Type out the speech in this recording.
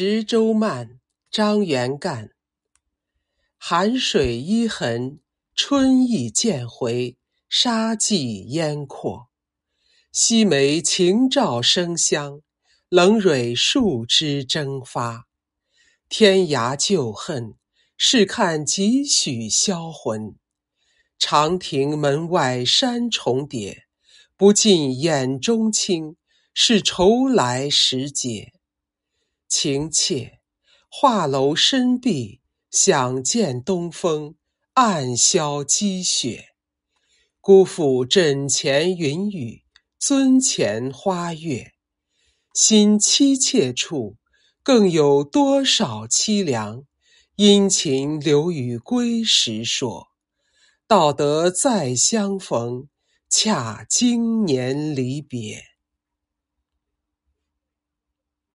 十州慢，张元干。寒水依痕，春意渐回，沙际烟阔。西梅晴照生香，冷蕊树枝争发。天涯旧恨，试看几许销魂。长亭门外山重叠，不尽眼中青，是愁来时节。情切，画楼深闭，想见东风，暗消积雪。辜负枕前云雨，樽前花月。心凄切处，更有多少凄凉？殷勤留与归时说。道得再相逢，恰经年离别。